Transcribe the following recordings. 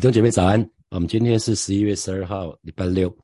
弟兄姐妹早安，我们今天是十一月十二号，礼拜六。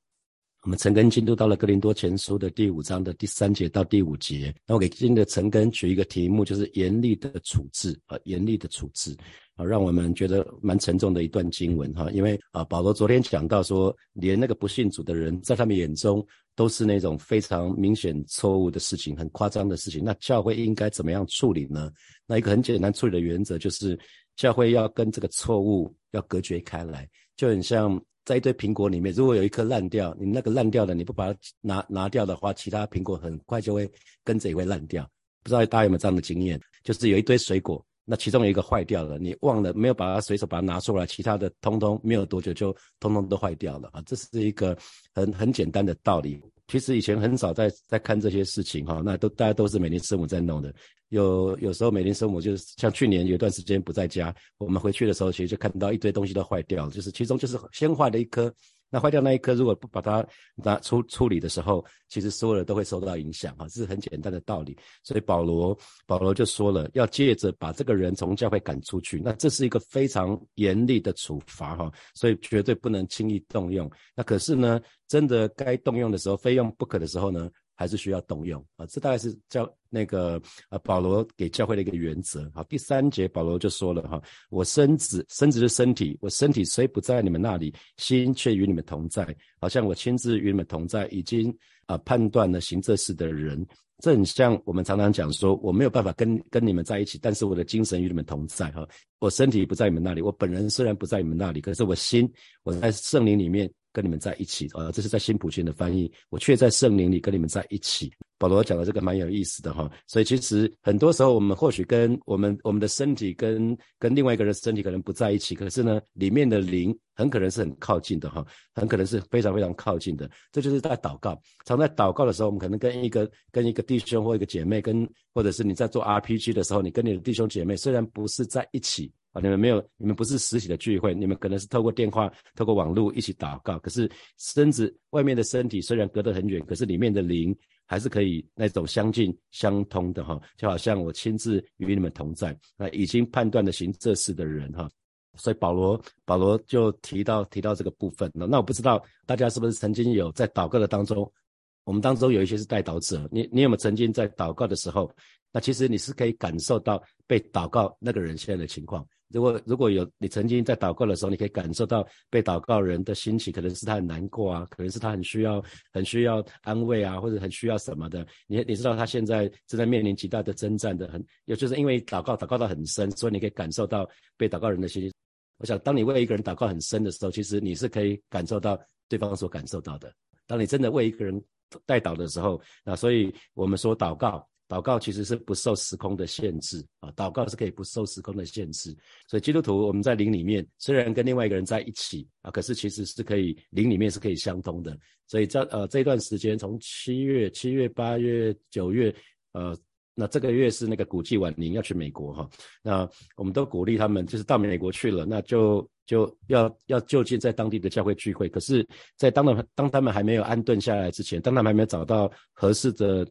我们陈根进度到了哥林多前书的第五章的第三节到第五节。那我给今天的陈根取一个题目，就是严厉的处置啊，严厉的处置啊，让我们觉得蛮沉重的一段经文哈。因为啊，保罗昨天讲到说，连那个不信主的人，在他们眼中都是那种非常明显错误的事情，很夸张的事情。那教会应该怎么样处理呢？那一个很简单处理的原则就是。教会要跟这个错误要隔绝开来，就很像在一堆苹果里面，如果有一颗烂掉，你那个烂掉的你不把它拿拿掉的话，其他苹果很快就会跟着也会烂掉。不知道大家有没有这样的经验？就是有一堆水果，那其中有一个坏掉了，你忘了没有把它随手把它拿出来，其他的通通没有多久就通通都坏掉了啊！这是一个很很简单的道理。其实以前很少在在看这些事情哈，那都大家都是每年师母在弄的。有有时候每年生母就是像去年有段时间不在家，我们回去的时候其实就看到一堆东西都坏掉了，就是其中就是先坏的一颗，那坏掉那一颗如果不把它拿出处理的时候，其实所有的都会受到影响啊，这是很简单的道理。所以保罗保罗就说了，要借着把这个人从教会赶出去，那这是一个非常严厉的处罚哈，所以绝对不能轻易动用。那可是呢，真的该动用的时候，非用不可的时候呢？还是需要动用啊，这大概是教那个呃保罗给教会的一个原则。好，第三节保罗就说了哈，我身子身子的身体，我身体虽不在你们那里，心却与你们同在，好像我亲自与你们同在，已经啊判断了行这事的人。这很像我们常常讲说，我没有办法跟跟你们在一起，但是我的精神与你们同在哈。我身体不在你们那里，我本人虽然不在你们那里，可是我心我在圣灵里面。跟你们在一起啊，这是在新普逊的翻译，我却在圣灵里跟你们在一起。保罗讲的这个蛮有意思的哈，所以其实很多时候我们或许跟我们我们的身体跟跟另外一个人身体可能不在一起，可是呢，里面的灵很可能是很靠近的哈，很可能是非常非常靠近的。这就是在祷告，常在祷告的时候，我们可能跟一个跟一个弟兄或一个姐妹，跟或者是你在做 RPG 的时候，你跟你的弟兄姐妹虽然不是在一起。你们没有，你们不是实体的聚会，你们可能是透过电话、透过网络一起祷告。可是身子外面的身体虽然隔得很远，可是里面的灵还是可以那种相近相通的哈。就好像我亲自与你们同在，那已经判断的行这事的人哈。所以保罗保罗就提到提到这个部分。那那我不知道大家是不是曾经有在祷告的当中，我们当中有一些是代祷者，你你有没有曾经在祷告的时候，那其实你是可以感受到被祷告那个人现在的情况。如果如果有你曾经在祷告的时候，你可以感受到被祷告人的心情，可能是他很难过啊，可能是他很需要很需要安慰啊，或者很需要什么的。你你知道他现在正在面临极大的征战的，很也就是因为祷告祷告到很深，所以你可以感受到被祷告人的心情。我想，当你为一个人祷告很深的时候，其实你是可以感受到对方所感受到的。当你真的为一个人代祷的时候，那所以我们说祷告。祷告其实是不受时空的限制啊，祷告是可以不受时空的限制。所以基督徒我们在灵里面虽然跟另外一个人在一起啊，可是其实是可以灵里面是可以相通的。所以这呃这段时间从七月、七月、八月、九月，呃，那这个月是那个古迹晚年要去美国哈，那我们都鼓励他们就是到美国去了，那就就要要就近在当地的教会聚会。可是，在当当他们还没有安顿下来之前，当他们还没有找到合适的。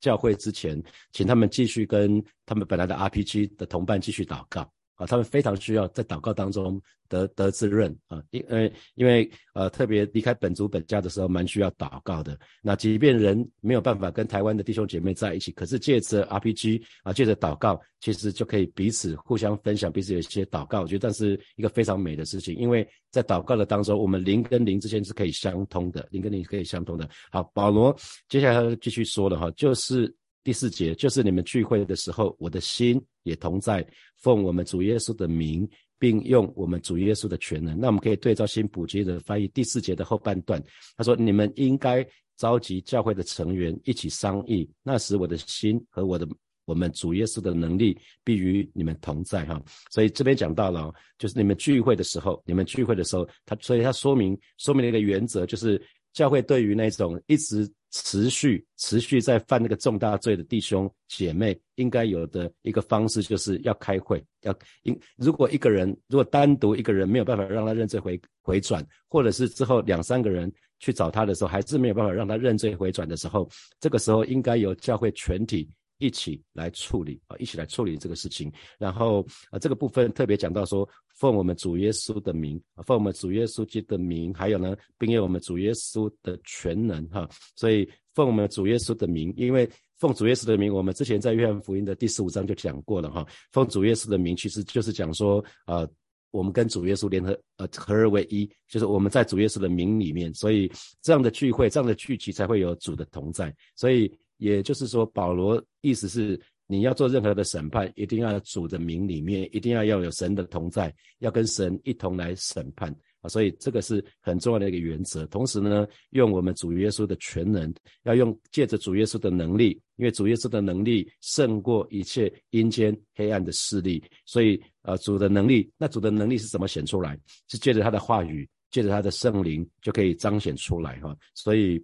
教会之前，请他们继续跟他们本来的 RPG 的同伴继续祷告。啊，他们非常需要在祷告当中得得滋润啊，因呃因为呃特别离开本族本家的时候，蛮需要祷告的。那即便人没有办法跟台湾的弟兄姐妹在一起，可是借着 RPG 啊，借着祷告，其实就可以彼此互相分享，彼此有一些祷告，我觉得这是一个非常美的事情，因为在祷告的当中，我们灵跟灵之间是可以相通的，灵跟灵可以相通的。好，保罗接下来继续说了哈，就是第四节，就是你们聚会的时候，我的心也同在，奉我们主耶稣的名。并用我们主耶稣的全能，那我们可以对照新普及的翻译第四节的后半段，他说：“你们应该召集教会的成员一起商议，那时我的心和我的我们主耶稣的能力必与你们同在。”哈，所以这边讲到了，就是你们聚会的时候，你们聚会的时候，他所以他说明说明了一个原则，就是教会对于那种一直。持续持续在犯那个重大罪的弟兄姐妹，应该有的一个方式，就是要开会，要因如果一个人如果单独一个人没有办法让他认罪回回转，或者是之后两三个人去找他的时候，还是没有办法让他认罪回转的时候，这个时候应该由教会全体一起来处理啊，一起来处理这个事情。然后啊，这个部分特别讲到说，奉我们主耶稣的名，奉我们主耶稣基督的名，还有呢，并用我们主耶稣的全能哈。所以奉我们主耶稣的名，因为奉主耶稣的名，我们之前在约翰福音的第十五章就讲过了哈。奉主耶稣的名，其实就是讲说啊。我们跟主耶稣联合，呃，合而为一，就是我们在主耶稣的名里面，所以这样的聚会、这样的聚集才会有主的同在。所以也就是说，保罗意思是，你要做任何的审判，一定要主的名里面，一定要要有神的同在，要跟神一同来审判。啊，所以这个是很重要的一个原则。同时呢，用我们主耶稣的全能，要用借着主耶稣的能力，因为主耶稣的能力胜过一切阴间黑暗的势力。所以，呃，主的能力，那主的能力是怎么显出来？是借着他的话语，借着他的圣灵，就可以彰显出来哈。所以。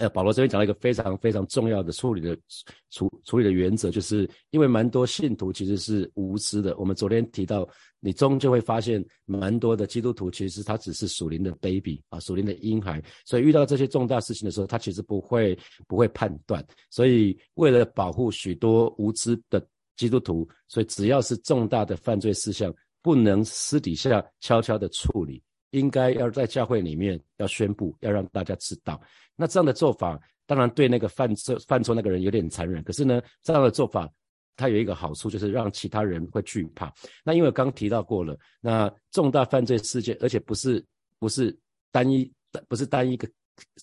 呃，保罗这边讲了一个非常非常重要的处理的处处理的原则，就是因为蛮多信徒其实是无知的。我们昨天提到，你终究会发现，蛮多的基督徒其实他只是属灵的 baby 啊，属灵的婴孩。所以遇到这些重大事情的时候，他其实不会不会判断。所以为了保护许多无知的基督徒，所以只要是重大的犯罪事项，不能私底下悄悄的处理。应该要在教会里面要宣布，要让大家知道。那这样的做法，当然对那个犯错犯错那个人有点残忍。可是呢，这样的做法它有一个好处，就是让其他人会惧怕。那因为刚提到过了，那重大犯罪事件，而且不是不是单一，不是单一个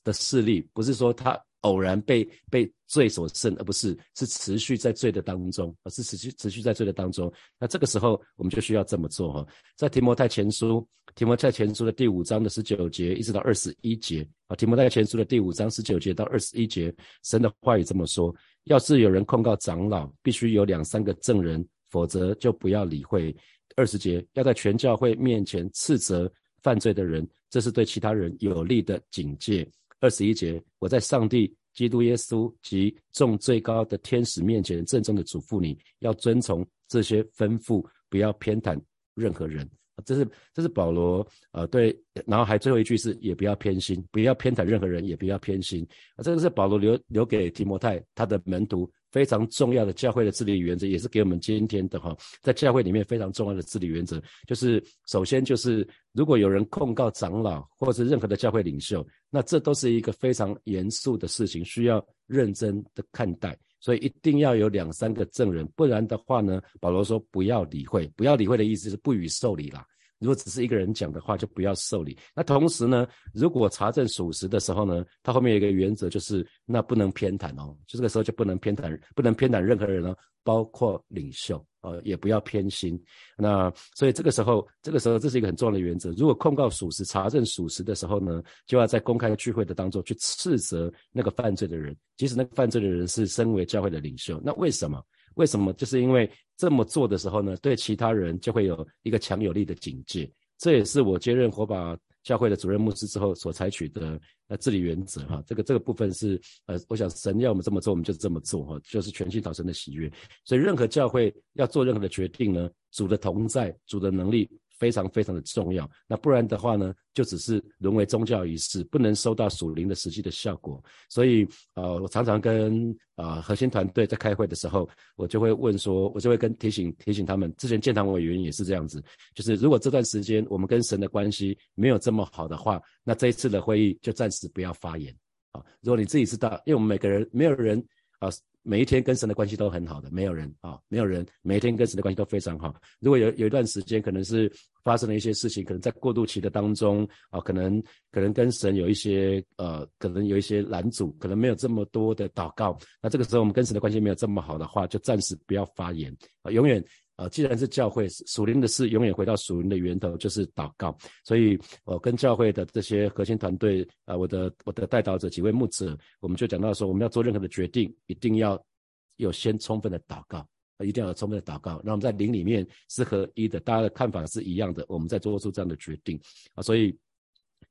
的事例，不是说他。偶然被被罪所胜，而不是是持续在罪的当中，而是持续持续在罪的当中。那这个时候我们就需要这么做哈，在提摩太前书提摩太前书的第五章的十九节一直到二十一节啊，提摩太前书的第五章十九节到二十一节，神的话语这么说：要是有人控告长老，必须有两三个证人，否则就不要理会。二十节要在全教会面前斥责犯罪的人，这是对其他人有利的警戒。二十一节，我在上帝、基督耶稣及众最高的天使面前，郑重的嘱咐你要遵从这些吩咐，不要偏袒任何人。这是这是保罗呃对，然后还最后一句是也不要偏心，不要偏袒任何人，也不要偏心。啊，这个是保罗留留给提摩太他的门徒。非常重要的教会的治理原则，也是给我们今天的哈，在教会里面非常重要的治理原则，就是首先就是如果有人控告长老或者是任何的教会领袖，那这都是一个非常严肃的事情，需要认真的看待，所以一定要有两三个证人，不然的话呢，保罗说不要理会，不要理会的意思是不予受理啦。如果只是一个人讲的话，就不要受理。那同时呢，如果查证属实的时候呢，他后面有一个原则，就是那不能偏袒哦，就这个时候就不能偏袒，不能偏袒任何人哦，包括领袖呃，也不要偏心。那所以这个时候，这个时候这是一个很重要的原则。如果控告属实、查证属实的时候呢，就要在公开聚会的当中去斥责那个犯罪的人，即使那个犯罪的人是身为教会的领袖。那为什么？为什么？就是因为这么做的时候呢，对其他人就会有一个强有力的警戒。这也是我接任火把教会的主任牧师之后所采取的呃治理原则哈。这个这个部分是呃，我想神要我们这么做，我们就这么做哈，就是全心讨神的喜悦。所以任何教会要做任何的决定呢，主的同在，主的能力。非常非常的重要，那不然的话呢，就只是沦为宗教仪式，不能收到属灵的实际的效果。所以，呃，我常常跟啊核心团队在开会的时候，我就会问说，我就会跟提醒提醒他们，之前建堂委员也是这样子，就是如果这段时间我们跟神的关系没有这么好的话，那这一次的会议就暂时不要发言啊。如果你自己知道，因为我们每个人没有人啊。每一天跟神的关系都很好的，没有人啊，没有人每一天跟神的关系都非常好。如果有有一段时间，可能是发生了一些事情，可能在过渡期的当中啊，可能可能跟神有一些呃，可能有一些拦阻，可能没有这么多的祷告。那这个时候我们跟神的关系没有这么好的话，就暂时不要发言啊，永远。啊，既然是教会属灵的事，永远回到属灵的源头，就是祷告。所以，我跟教会的这些核心团队啊，我的我的代导者几位牧者，我们就讲到说，我们要做任何的决定，一定要有先充分的祷告，一定要有充分的祷告。那我们在灵里面是合一的，大家的看法是一样的，我们在做出这样的决定啊，所以。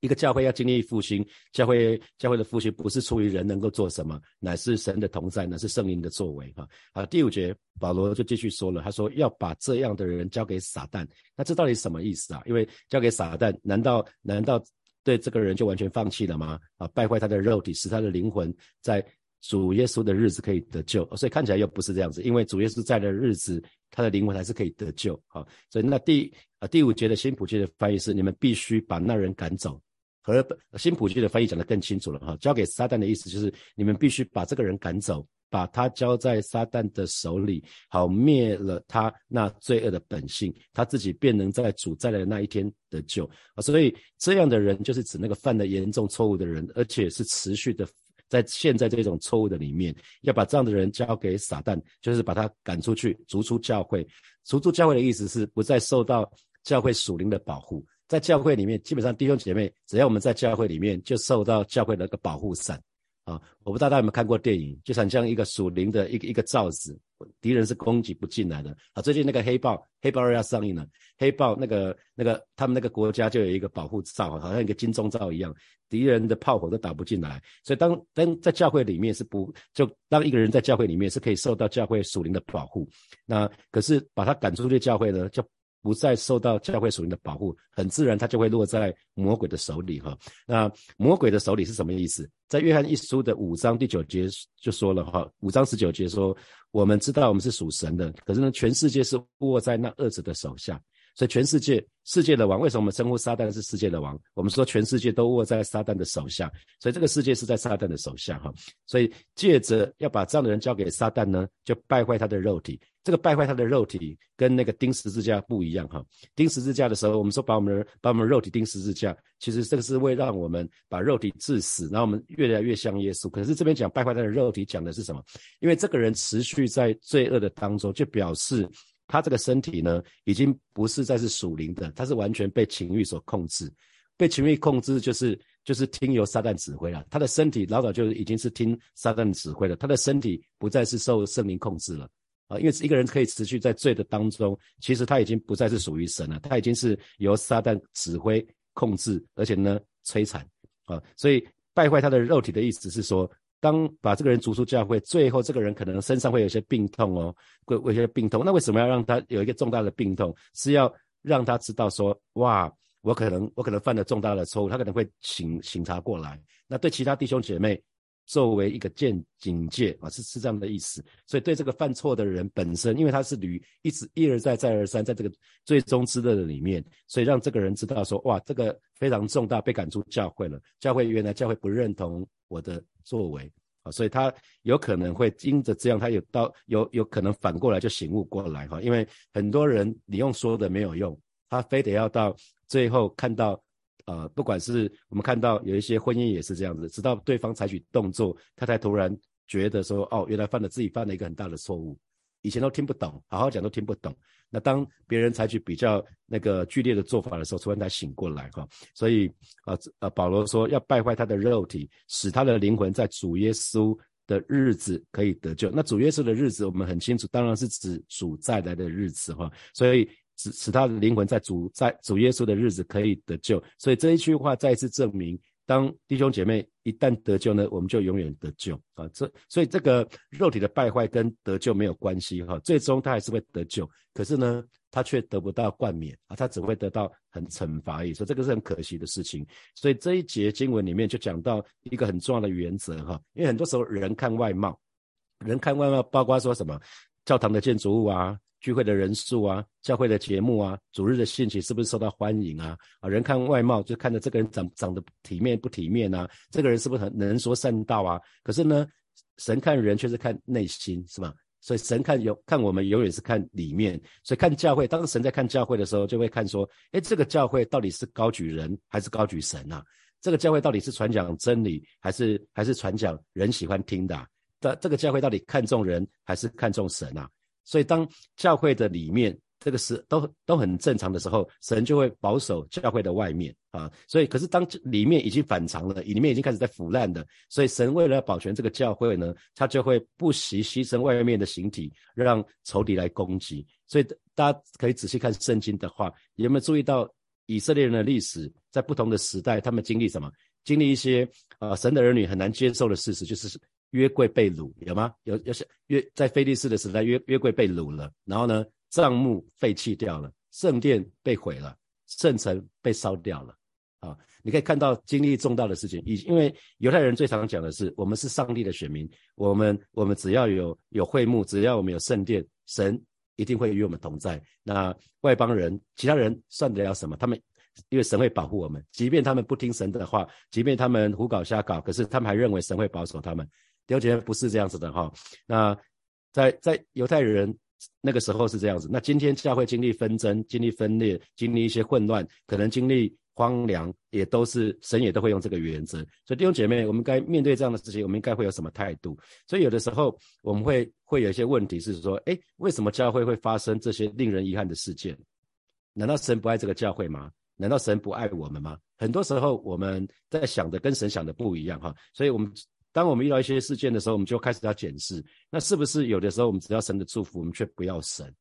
一个教会要经历复兴，教会教会的复兴不是出于人能够做什么，乃是神的同在，乃是圣灵的作为。哈，好，第五节保罗就继续说了，他说要把这样的人交给撒旦。那这到底什么意思啊？因为交给撒旦，难道难道对这个人就完全放弃了吗？啊，败坏他的肉体，使他的灵魂在主耶稣的日子可以得救，所以看起来又不是这样子，因为主耶稣在的日子，他的灵魂还是可以得救。好，所以那第啊第五节的新普界的翻译是：你们必须把那人赶走。和新普界的翻译讲得更清楚了哈，交给撒旦的意思就是你们必须把这个人赶走，把他交在撒旦的手里，好灭了他那罪恶的本性，他自己便能在主再来的那一天得救啊。所以这样的人就是指那个犯了严重错误的人，而且是持续的。在现在这种错误的里面，要把这样的人交给撒旦，就是把他赶出去，逐出教会。逐出教会的意思是不再受到教会属灵的保护。在教会里面，基本上弟兄姐妹，只要我们在教会里面，就受到教会的一个保护伞。啊，我不知道大家有没有看过电影，就像这样一个属灵的一个一个罩子，敌人是攻击不进来的。啊，最近那个黑豹，黑豹二要上映了，黑豹那个那个他们那个国家就有一个保护罩，好像一个金钟罩一样，敌人的炮火都打不进来。所以当当在教会里面是不就当一个人在教会里面是可以受到教会属灵的保护，那可是把他赶出去教会呢，就。不再受到教会属灵的保护，很自然，他就会落在魔鬼的手里哈。那魔鬼的手里是什么意思？在约翰一书的五章第九节就说了哈，五章十九节说，我们知道我们是属神的，可是呢，全世界是握在那恶者的手下。所以全世界世界的王，为什么我们称呼撒旦是世界的王？我们说全世界都握在撒旦的手下，所以这个世界是在撒旦的手下哈。所以借着要把这样的人交给撒旦呢，就败坏他的肉体。这个败坏他的肉体跟那个钉十字架不一样哈。钉十字架的时候，我们说把我们把我们肉体钉十字架，其实这个是为让我们把肉体致死，然后我们越来越像耶稣。可是这边讲败坏他的肉体，讲的是什么？因为这个人持续在罪恶的当中，就表示。他这个身体呢，已经不是再是属灵的，他是完全被情欲所控制，被情欲控制就是就是听由撒旦指挥了。他的身体老早就已经是听撒旦指挥了，他的身体不再是受圣灵控制了啊！因为一个人可以持续在罪的当中，其实他已经不再是属于神了，他已经是由撒旦指挥控制，而且呢摧残啊！所以败坏他的肉体的意思是说。当把这个人逐出教会，最后这个人可能身上会有些病痛哦，会有些病痛。那为什么要让他有一个重大的病痛？是要让他知道说，哇，我可能我可能犯了重大的错误，他可能会醒醒察过来。那对其他弟兄姐妹。作为一个见警戒啊，是是这样的意思。所以对这个犯错的人本身，因为他是屡一直一而再再而三在这个最终之乐的里面，所以让这个人知道说，哇，这个非常重大，被赶出教会了。教会原来教会不认同我的作为啊，所以他有可能会因着这样，他有到有有可能反过来就醒悟过来哈。因为很多人你用说的没有用，他非得要到最后看到。呃，不管是我们看到有一些婚姻也是这样子，直到对方采取动作，他才突然觉得说，哦，原来犯了自己犯了一个很大的错误，以前都听不懂，好好讲都听不懂。那当别人采取比较那个剧烈的做法的时候，突然才醒过来哈。所以，呃呃，保罗说要败坏他的肉体，使他的灵魂在主耶稣的日子可以得救。那主耶稣的日子我们很清楚，当然是指主再来的日子哈。所以。使使他的灵魂在主在主耶稣的日子可以得救，所以这一句话再一次证明，当弟兄姐妹一旦得救呢，我们就永远得救啊！这所以这个肉体的败坏跟得救没有关系哈，最终他还是会得救，可是呢，他却得不到冠冕啊，他只会得到很惩罚，所以这个是很可惜的事情。所以这一节经文里面就讲到一个很重要的原则哈，因为很多时候人看外貌，人看外貌，包括说什么教堂的建筑物啊。聚会的人数啊，教会的节目啊，主日的兴起是不是受到欢迎啊？啊，人看外貌就看着这个人长长得体面不体面啊？这个人是不是很能说善道啊？可是呢，神看人却是看内心，是吧？所以神看有看我们永远是看里面。所以看教会，当神在看教会的时候，就会看说，哎，这个教会到底是高举人还是高举神啊？这个教会到底是传讲真理还是还是传讲人喜欢听的？这这个教会到底看重人还是看重神啊？所以，当教会的里面这个是都都很正常的时候，神就会保守教会的外面啊。所以，可是当里面已经反常了，里面已经开始在腐烂的，所以神为了保全这个教会呢，他就会不惜牺牲外面的形体，让仇敌来攻击。所以，大家可以仔细看圣经的话，有没有注意到以色列人的历史，在不同的时代，他们经历什么？经历一些啊，神的儿女很难接受的事实，就是。约柜被掳有吗？有，有是约在菲利斯的时代，约约柜被掳了，然后呢，帐幕废弃掉了，圣殿被毁了，圣城被烧掉了，啊，你可以看到经历重大的事情，以因为犹太人最常讲的是，我们是上帝的选民，我们我们只要有有会幕，只要我们有圣殿，神一定会与我们同在。那外邦人，其他人算得了什么？他们因为神会保护我们，即便他们不听神的话，即便他们胡搞瞎搞，可是他们还认为神会保守他们。了解不是这样子的哈。那在在犹太人。那个时候是这样子，那今天教会经历纷争、经历分裂、经历一些混乱，可能经历荒凉，也都是神也都会用这个原则。所以弟兄姐妹，我们该面对这样的事情，我们应该会有什么态度？所以有的时候我们会会有一些问题是说，哎，为什么教会会发生这些令人遗憾的事件？难道神不爱这个教会吗？难道神不爱我们吗？很多时候我们在想的跟神想的不一样哈，所以我们。当我们遇到一些事件的时候，我们就开始要检视，那是不是有的时候我们只要神的祝福，我们却不要神？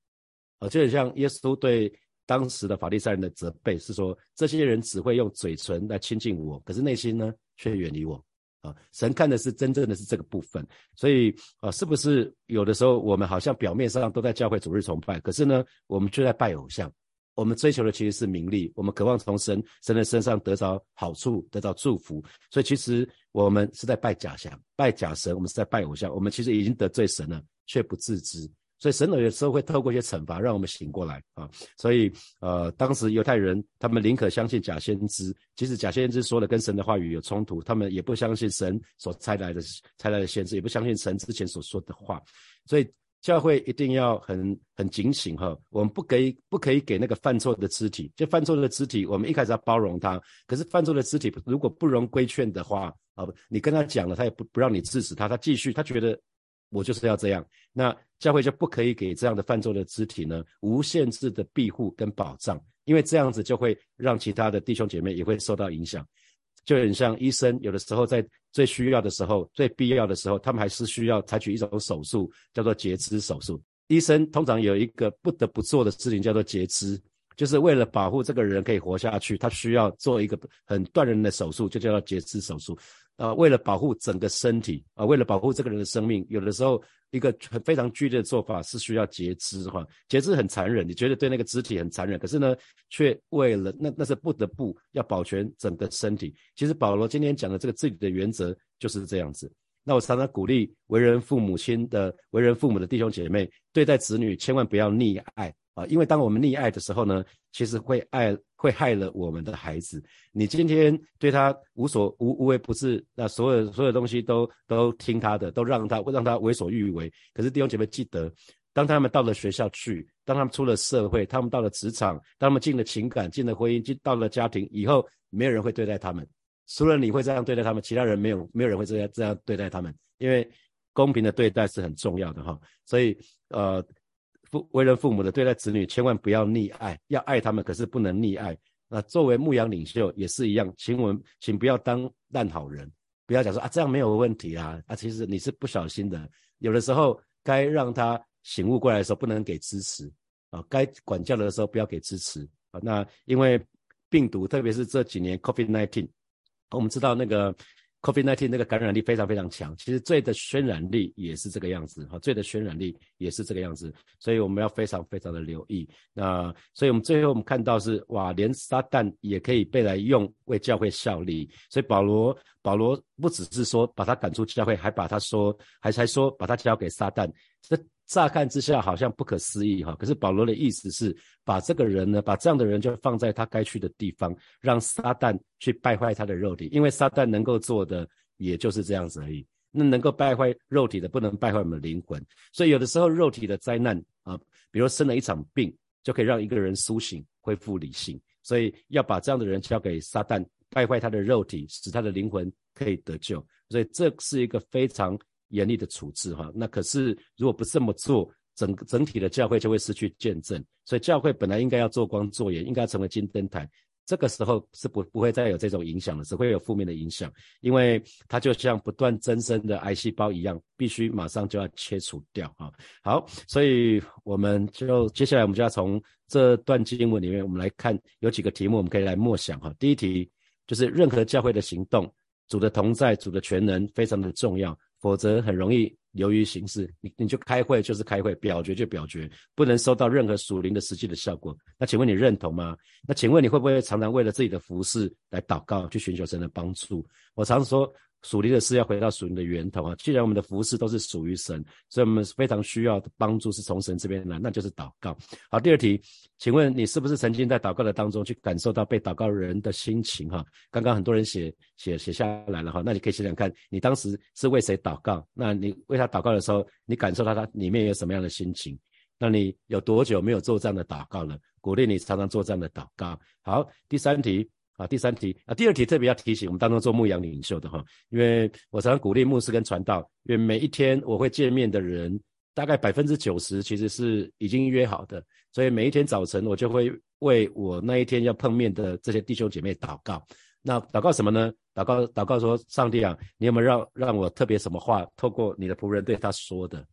啊，就很像耶稣对当时的法利赛人的责备，是说这些人只会用嘴唇来亲近我，可是内心呢却远离我。啊，神看的是真正的是这个部分，所以啊，是不是有的时候我们好像表面上都在教会主日崇拜，可是呢，我们却在拜偶像？我们追求的其实是名利，我们渴望从神神的身上得到好处，得到祝福。所以其实我们是在拜假象、拜假神，我们是在拜偶像。我们其实已经得罪神了，却不自知。所以神有的时候会透过一些惩罚，让我们醒过来啊。所以呃，当时犹太人他们宁可相信假先知，即使假先知说的跟神的话语有冲突，他们也不相信神所差来的差来的先知，也不相信神之前所说的话。所以。教会一定要很很警醒哈，我们不可以不可以给那个犯错的肢体，就犯错的肢体，我们一开始要包容他。可是犯错的肢体如果不容规劝的话，啊，你跟他讲了，他也不不让你制止他，他继续，他觉得我就是要这样，那教会就不可以给这样的犯错的肢体呢无限制的庇护跟保障，因为这样子就会让其他的弟兄姐妹也会受到影响。就很像医生，有的时候在最需要的时候、最必要的时候，他们还是需要采取一种手术，叫做截肢手术。医生通常有一个不得不做的事情，叫做截肢，就是为了保护这个人可以活下去，他需要做一个很断人的手术，就叫做截肢手术。啊，为了保护整个身体啊，为了保护这个人的生命，有的时候一个很非常剧烈的做法是需要截肢哈。截肢很残忍，你觉得对那个肢体很残忍，可是呢，却为了那那是不得不要保全整个身体。其实保罗今天讲的这个治理的原则就是这样子。那我常常鼓励为人父母亲的、为人父母的弟兄姐妹，对待子女千万不要溺爱。啊，因为当我们溺爱的时候呢，其实会爱会害了我们的孩子。你今天对他无所无无微不至，那所有所有东西都都听他的，都让他让他为所欲为。可是弟兄姐妹记得，当他们到了学校去，当他们出了社会，他们到了职场，当他们进了情感，进了婚姻，进到了家庭以后，没有人会对待他们，除了你会这样对待他们，其他人没有没有人会这样这样对待他们。因为公平的对待是很重要的哈，所以呃。父为人父母的对待子女，千万不要溺爱，要爱他们，可是不能溺爱。那作为牧羊领袖也是一样，请我们请不要当烂好人，不要讲说啊这样没有问题啊啊，其实你是不小心的。有的时候该让他醒悟过来的时候，不能给支持啊，该管教的时候不要给支持啊。那因为病毒，特别是这几年 COVID nineteen，我们知道那个。COVID-19 那个感染力非常非常强，其实罪的渲染力也是这个样子哈，罪的渲染力也是这个样子，所以我们要非常非常的留意。那所以我们最后我们看到是哇，连撒旦也可以被来用为教会效力，所以保罗保罗不只是说把他赶出教会，还把他说还还说把他交给撒旦。这乍看之下好像不可思议哈，可是保罗的意思是把这个人呢，把这样的人就放在他该去的地方，让撒旦去败坏他的肉体，因为撒旦能够做的也就是这样子而已。那能够败坏肉体的，不能败坏我们的灵魂。所以有的时候肉体的灾难啊，比如生了一场病，就可以让一个人苏醒、恢复理性。所以要把这样的人交给撒旦，败坏他的肉体，使他的灵魂可以得救。所以这是一个非常。严厉的处置哈，那可是如果不这么做，整整体的教会就会失去见证。所以教会本来应该要做光做盐，应该成为金灯台。这个时候是不不会再有这种影响了，只会有负面的影响，因为它就像不断增生的癌细胞一样，必须马上就要切除掉啊。好，所以我们就接下来我们就要从这段经文里面，我们来看有几个题目，我们可以来默想哈。第一题就是任何教会的行动，主的同在，主的全能非常的重要。否则很容易流于形式，你你就开会就是开会，表决就表决，不能收到任何属灵的实际的效果。那请问你认同吗？那请问你会不会常常为了自己的服饰来祷告，去寻求神的帮助？我常说。属灵的事要回到属灵的源头啊！既然我们的服饰都是属于神，所以我们非常需要的帮助是从神这边来，那就是祷告。好，第二题，请问你是不是曾经在祷告的当中去感受到被祷告人的心情？哈，刚刚很多人写写写下来了哈，那你可以想想看，你当时是为谁祷告？那你为他祷告的时候，你感受到他里面有什么样的心情？那你有多久没有做这样的祷告了？鼓励你常常做这样的祷告。好，第三题。啊，第三题啊，第二题特别要提醒我们当中做牧羊领袖的哈，因为我常常鼓励牧师跟传道，因为每一天我会见面的人，大概百分之九十其实是已经约好的，所以每一天早晨我就会为我那一天要碰面的这些弟兄姐妹祷告。那祷告什么呢？祷告祷告说，上帝啊，你有没有让让我特别什么话透过你的仆人对他说的？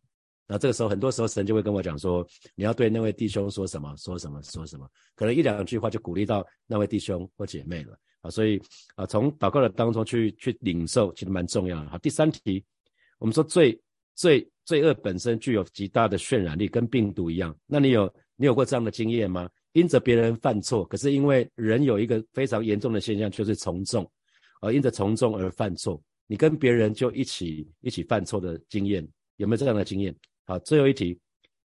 那这个时候，很多时候神就会跟我讲说，你要对那位弟兄说什么，说什么，说什么，可能一两句话就鼓励到那位弟兄或姐妹了啊。所以啊，从祷告的当中去去领受，其实蛮重要的。好，第三题，我们说罪罪罪恶本身具有极大的渲染力，跟病毒一样。那你有你有过这样的经验吗？因着别人犯错，可是因为人有一个非常严重的现象，就是从众，而因着从众而犯错，你跟别人就一起一起犯错的经验，有没有这样的经验？好，最后一题，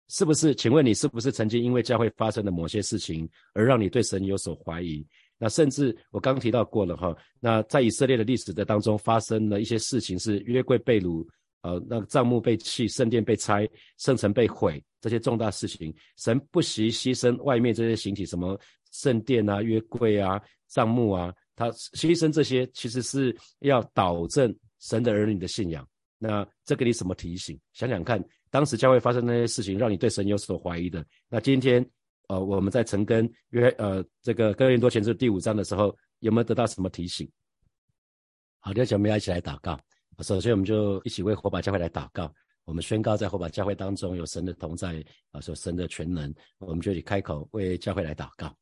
是不是？请问你是不是曾经因为教会发生的某些事情而让你对神有所怀疑？那甚至我刚提到过了哈，那在以色列的历史的当中发生了一些事情，是约柜被掳，呃，那个帐幕被弃，圣殿被拆，圣城被毁，这些重大事情，神不惜牺牲外面这些形体，什么圣殿啊、约柜啊、帐幕啊，他牺牲这些，其实是要导正神的儿女的信仰。那这给你什么提醒？想想看。当时教会发生那些事情，让你对神有所怀疑的。那今天，呃，我们在陈根约呃这个哥林多前书第五章的时候，有没有得到什么提醒？好，弟兄们要一起来祷告。首先，我们就一起为火把教会来祷告。我们宣告在火把教会当中有神的同在啊，说神的全能。我们就以开口为教会来祷告。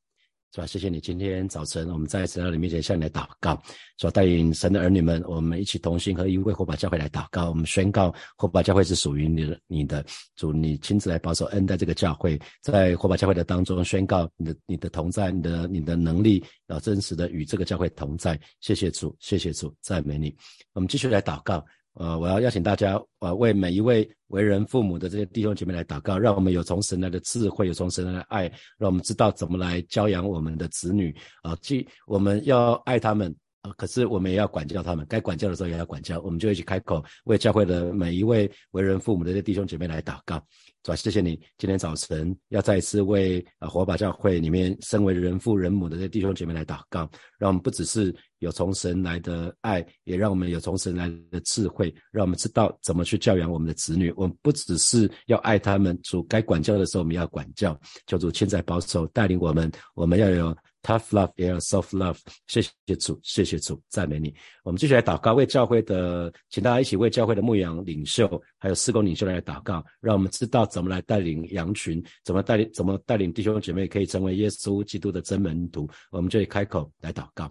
是吧？谢谢你，今天早晨我们在神的面前向你来祷告，说带领神的儿女们，我们一起同心合一为火把教会来祷告。我们宣告火把教会是属于你的，你的主，你亲自来保守恩待这个教会，在火把教会的当中宣告你的你的同在，你的你的能力要真实的与这个教会同在。谢谢主，谢谢主，赞美你。我们继续来祷告。呃，我要邀请大家，呃，为每一位为人父母的这些弟兄姐妹来祷告，让我们有从神来的智慧，有从神来的爱，让我们知道怎么来教养我们的子女啊。既我们要爱他们啊，可是我们也要管教他们，该管教的时候也要管教。我们就一起开口，为教会的每一位为人父母的这些弟兄姐妹来祷告。主啊，谢谢你今天早晨要再一次为啊火把教会里面身为人父人母的这些弟兄姐妹来祷告，让我们不只是有从神来的爱，也让我们有从神来的智慧，让我们知道怎么去教养我们的子女。我们不只是要爱他们，主该管教的时候我们要管教，求主亲在保守带领我们，我们要有。Tough love 也要 soft love，谢谢主，谢谢主，赞美你。我们继续来祷告，为教会的，请大家一起为教会的牧羊领袖，还有施工领袖来祷告，让我们知道怎么来带领羊群，怎么带领，怎么带领弟兄姐妹可以成为耶稣基督的真门徒。我们就开口来祷告。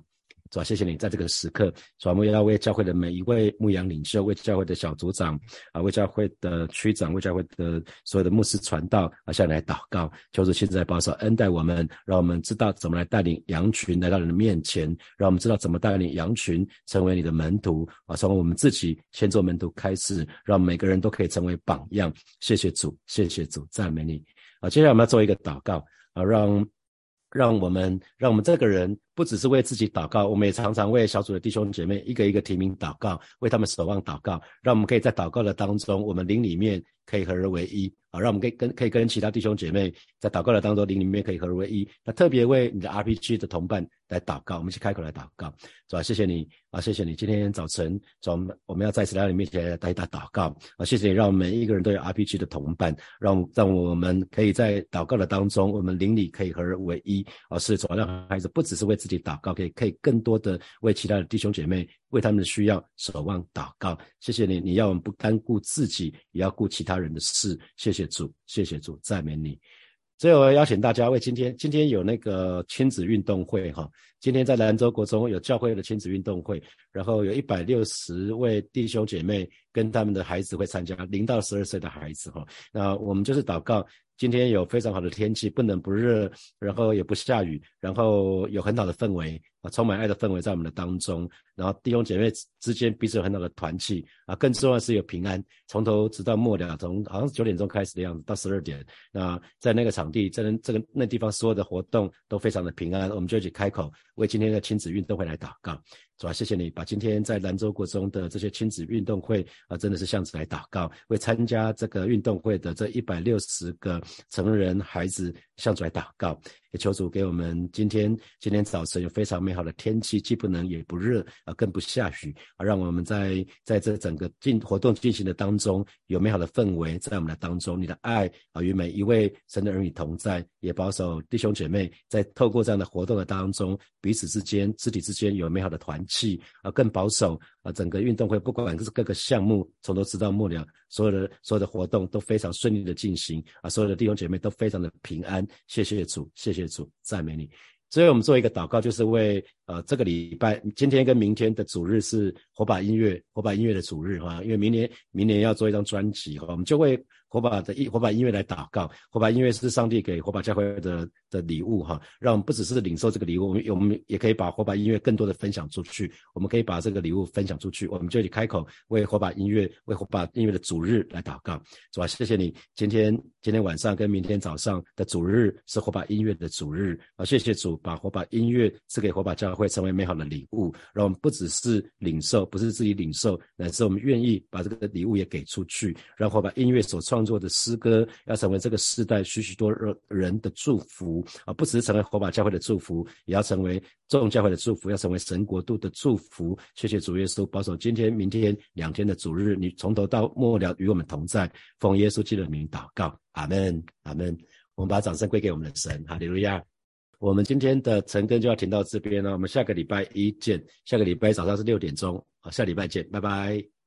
主啊，谢谢你在这个时刻，主啊，我们要为教会的每一位牧羊领袖，为教会的小组长啊，为教会的区长，为教会的所有的牧师传道啊，向你来祷告，求主亲自保守恩待我们，让我们知道怎么来带领羊群来到你的面前，让我们知道怎么带领羊群成为你的门徒啊，从我们自己先做门徒开始，让每个人都可以成为榜样。谢谢主，谢谢主，赞美你啊！接下来我们要做一个祷告啊，让让我们让我们这个人。不只是为自己祷告，我们也常常为小组的弟兄姐妹一个一个提名祷告，为他们守望祷告，让我们可以在祷告的当中，我们灵里面可以合而为一啊，让我们可以跟可以跟其他弟兄姐妹在祷告的当中，灵里面可以合而为一。那特别为你的 RPG 的同伴来祷告，我们一起开口来祷告，是吧？谢谢你啊，谢谢你，今天早晨，我们我们要再次来到你面前来带大祷告啊，谢谢你，让我们每一个人都有 RPG 的同伴，让让我们可以在祷告的当中，我们灵里可以合而为一啊，是主让孩子不只是为自己祷告，可以可以更多的为其他的弟兄姐妹为他们的需要守望祷告。谢谢你，你要我们不单顾自己，也要顾其他人的事。谢谢主，谢谢主，赞美你。最后邀请大家为今天，今天有那个亲子运动会哈，今天在兰州国中有教会的亲子运动会，然后有一百六十位弟兄姐妹跟他们的孩子会参加，零到十二岁的孩子哈，那我们就是祷告。今天有非常好的天气，不冷不热，然后也不下雨，然后有很好的氛围啊，充满爱的氛围在我们的当中。然后弟兄姐妹之间彼此有很好的团契啊，更重要的是有平安，从头直到末了，从好像是九点钟开始的样子到十二点。那在那个场地，在这个那地方所有的活动都非常的平安，我们就一起开口为今天的亲子运动会来祷告。主要，谢谢你把今天在兰州国中的这些亲子运动会啊，真的是向子来祷告，为参加这个运动会的这一百六十个成人孩子向主来祷告，也求主给我们今天今天早晨有非常美好的天气，既不冷也不热啊，更不下雨啊，让我们在在这整个进活动进行的当中有美好的氛围在我们的当中，你的爱啊与每一位神的儿女同在，也保守弟兄姐妹在透过这样的活动的当中，彼此之间肢体之间有美好的团。契啊，更保守啊，整个运动会不管是各个项目，从头直到末了，所有的所有的活动都非常顺利的进行啊，所有的弟兄姐妹都非常的平安，谢谢主，谢谢主，赞美你。所以我们做一个祷告，就是为呃这个礼拜今天跟明天的主日是火把音乐，火把音乐的主日哈，因为明年明年要做一张专辑哈，我们就会。火把的音火把音乐来祷告，火把音乐是上帝给火把教会的的礼物哈，让我们不只是领受这个礼物，我们我们也可以把火把音乐更多的分享出去，我们可以把这个礼物分享出去，我们就去开口为火把音乐为火把音乐的主日来祷告，主啊，谢谢你今天今天晚上跟明天早上的主日是火把音乐的主日啊，谢谢主把火把音乐赐给火把教会成为美好的礼物，让我们不只是领受，不是自己领受，乃是我们愿意把这个礼物也给出去，让火把音乐所创。创作的诗歌要成为这个时代许许多人的祝福啊！不只是成为火把教会的祝福，也要成为众教会的祝福，要成为神国度的祝福。谢谢主耶稣保守今天、明天两天的主日，你从头到末了与我们同在。奉耶稣基督的名祷告，阿门，阿门。我们把掌声归给我们的神，哈利路亚。我们今天的晨更就要停到这边了，我们下个礼拜一见。下个礼拜早上是六点钟，好，下礼拜见，拜拜。